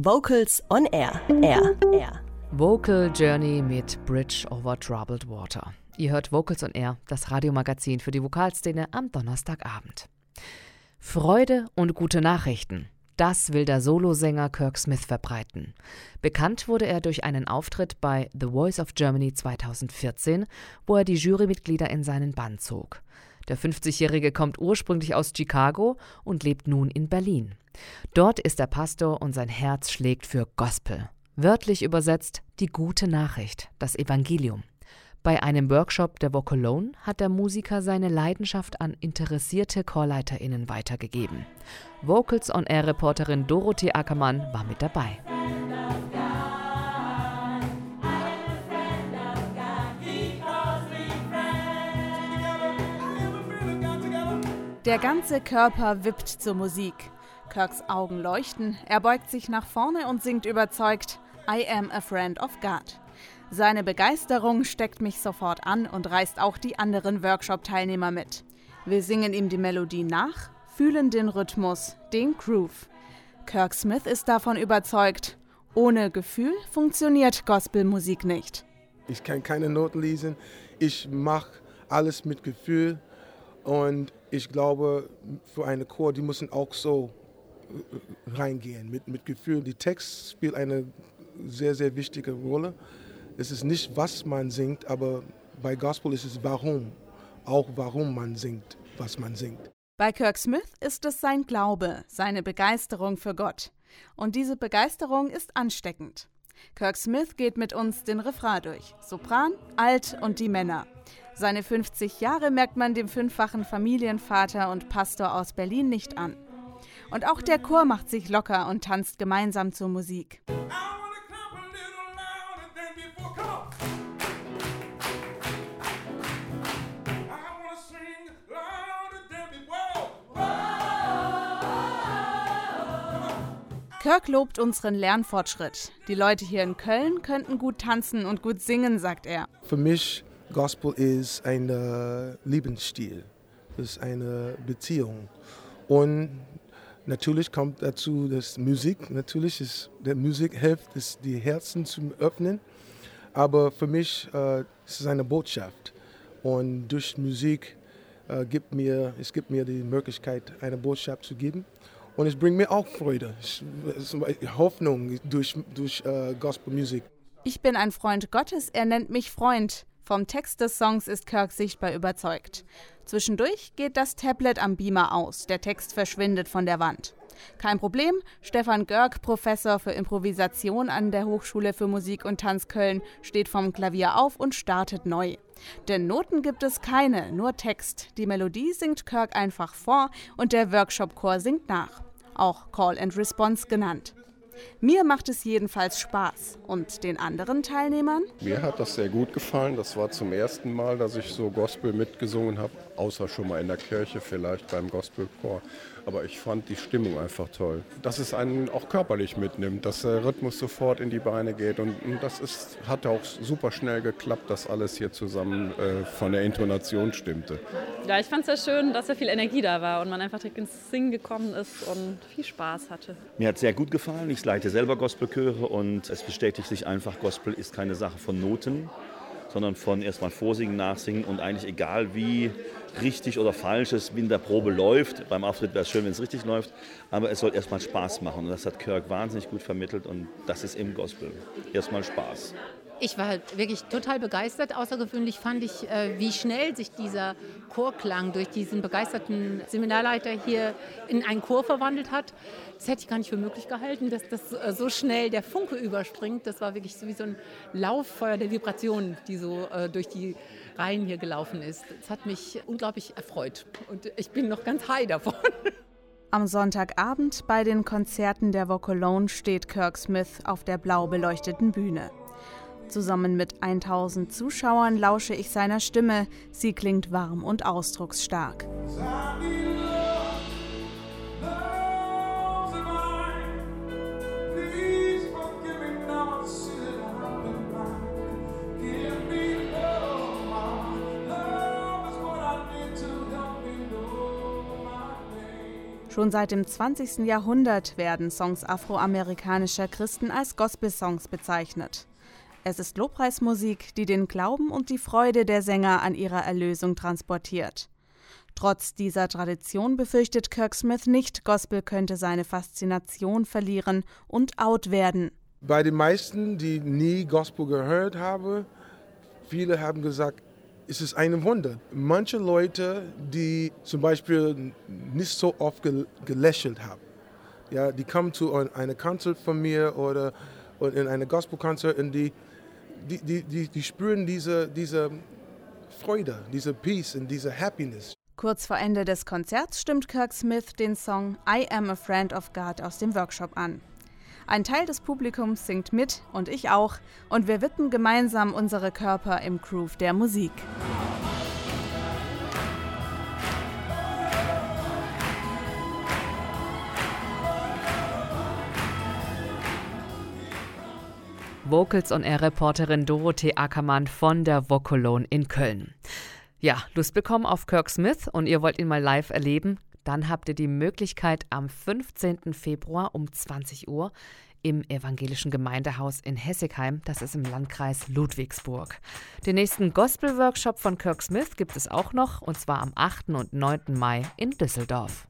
Vocals on Air. Air. Air. Vocal Journey mit Bridge over Troubled Water. Ihr hört Vocals on Air, das Radiomagazin für die Vokalszene am Donnerstagabend. Freude und gute Nachrichten. Das will der Solosänger Kirk Smith verbreiten. Bekannt wurde er durch einen Auftritt bei The Voice of Germany 2014, wo er die Jurymitglieder in seinen Bann zog. Der 50-Jährige kommt ursprünglich aus Chicago und lebt nun in Berlin. Dort ist er Pastor und sein Herz schlägt für Gospel. Wörtlich übersetzt die gute Nachricht, das Evangelium. Bei einem Workshop der Vocalone hat der Musiker seine Leidenschaft an interessierte ChorleiterInnen weitergegeben. Vocals on Air Reporterin Dorothee Ackermann war mit dabei. Der ganze Körper wippt zur Musik. Kirks Augen leuchten, er beugt sich nach vorne und singt überzeugt I am a friend of God. Seine Begeisterung steckt mich sofort an und reißt auch die anderen Workshop-Teilnehmer mit. Wir singen ihm die Melodie nach, fühlen den Rhythmus, den Groove. Kirk Smith ist davon überzeugt, ohne Gefühl funktioniert Gospelmusik nicht. Ich kann keine Noten lesen, ich mache alles mit Gefühl und ich glaube, für eine Chor, die müssen auch so äh, reingehen, mit, mit Gefühl. Die Text spielt eine sehr, sehr wichtige Rolle. Es ist nicht, was man singt, aber bei Gospel ist es warum. Auch warum man singt, was man singt. Bei Kirk Smith ist es sein Glaube, seine Begeisterung für Gott. Und diese Begeisterung ist ansteckend. Kirk Smith geht mit uns den Refrain durch. Sopran, Alt und die Männer. Seine 50 Jahre merkt man dem fünffachen Familienvater und Pastor aus Berlin nicht an. Und auch der Chor macht sich locker und tanzt gemeinsam zur Musik. Kirk lobt unseren Lernfortschritt. Die Leute hier in Köln könnten gut tanzen und gut singen, sagt er. Für mich Gospel ist ein Lebensstil, ist eine Beziehung. Und natürlich kommt dazu, dass Musik, natürlich ist der Musik hilft, es die Herzen zu öffnen. Aber für mich äh, ist es eine Botschaft. Und durch Musik äh, gibt mir, es gibt mir die Möglichkeit, eine Botschaft zu geben. Und es bringt mir auch Freude, Hoffnung durch, durch äh, Gospelmusik. Ich bin ein Freund Gottes, er nennt mich Freund. Vom Text des Songs ist Kirk sichtbar überzeugt. Zwischendurch geht das Tablet am Beamer aus, der Text verschwindet von der Wand. Kein Problem, Stefan Görg, Professor für Improvisation an der Hochschule für Musik und Tanz Köln, steht vom Klavier auf und startet neu. Denn Noten gibt es keine, nur Text. Die Melodie singt Kirk einfach vor und der Workshop-Chor singt nach auch Call and Response genannt. Mir macht es jedenfalls Spaß. Und den anderen Teilnehmern? Mir hat das sehr gut gefallen. Das war zum ersten Mal, dass ich so Gospel mitgesungen habe, außer schon mal in der Kirche vielleicht beim Gospelchor. Aber ich fand die Stimmung einfach toll. Dass es einen auch körperlich mitnimmt, dass der Rhythmus sofort in die Beine geht. Und, das ist, hat auch super schnell geklappt, dass alles hier zusammen äh, von der Intonation stimmte. Ja, ich fand es sehr schön, dass sehr viel Energie da war und man einfach direkt ins Singen gekommen ist und viel Spaß hatte. Mir hat es sehr gut gefallen. Ich leite selber Gospelchöre und es bestätigt sich einfach, Gospel ist keine Sache von Noten, sondern von erstmal Vorsingen, Nachsingen und eigentlich egal wie richtig oder falsch es in der Probe läuft. Beim Auftritt wäre es schön, wenn es richtig läuft, aber es soll erstmal Spaß machen und das hat Kirk wahnsinnig gut vermittelt und das ist im Gospel. Erstmal Spaß. Ich war halt wirklich total begeistert. Außergewöhnlich fand ich, äh, wie schnell sich dieser Chorklang durch diesen begeisterten Seminarleiter hier in einen Chor verwandelt hat. Das hätte ich gar nicht für möglich gehalten, dass das äh, so schnell der Funke überspringt. Das war wirklich so wie so ein Lauffeuer der Vibrationen, die so äh, durch die Reihen hier gelaufen ist. Das hat mich unglaublich erfreut und ich bin noch ganz high davon. Am Sonntagabend bei den Konzerten der Vocalone steht Kirk Smith auf der blau beleuchteten Bühne. Zusammen mit 1000 Zuschauern lausche ich seiner Stimme. Sie klingt warm und ausdrucksstark. Schon seit dem 20. Jahrhundert werden Songs afroamerikanischer Christen als Gospel-Songs bezeichnet. Es ist Lobpreismusik, die den Glauben und die Freude der Sänger an ihrer Erlösung transportiert. Trotz dieser Tradition befürchtet Kirk Smith nicht, Gospel könnte seine Faszination verlieren und out werden. Bei den meisten, die nie Gospel gehört haben, viele haben gesagt, es ist ein Wunder. Manche Leute, die zum Beispiel nicht so oft gelächelt haben, ja, die kommen zu einem Konzert von mir oder in einem Gospelkonzert und die, die, die, die, die spüren diese, diese Freude, diese Peace und diese Happiness. Kurz vor Ende des Konzerts stimmt Kirk Smith den Song I Am a Friend of God aus dem Workshop an. Ein Teil des Publikums singt mit und ich auch und wir widmen gemeinsam unsere Körper im Groove der Musik. Vocals on Air Reporterin Dorothee Ackermann von der Vocolone in Köln. Ja, Lust bekommen auf Kirk Smith und ihr wollt ihn mal live erleben? Dann habt ihr die Möglichkeit am 15. Februar um 20 Uhr im evangelischen Gemeindehaus in Hessigheim, das ist im Landkreis Ludwigsburg. Den nächsten Gospel-Workshop von Kirk Smith gibt es auch noch, und zwar am 8. und 9. Mai in Düsseldorf.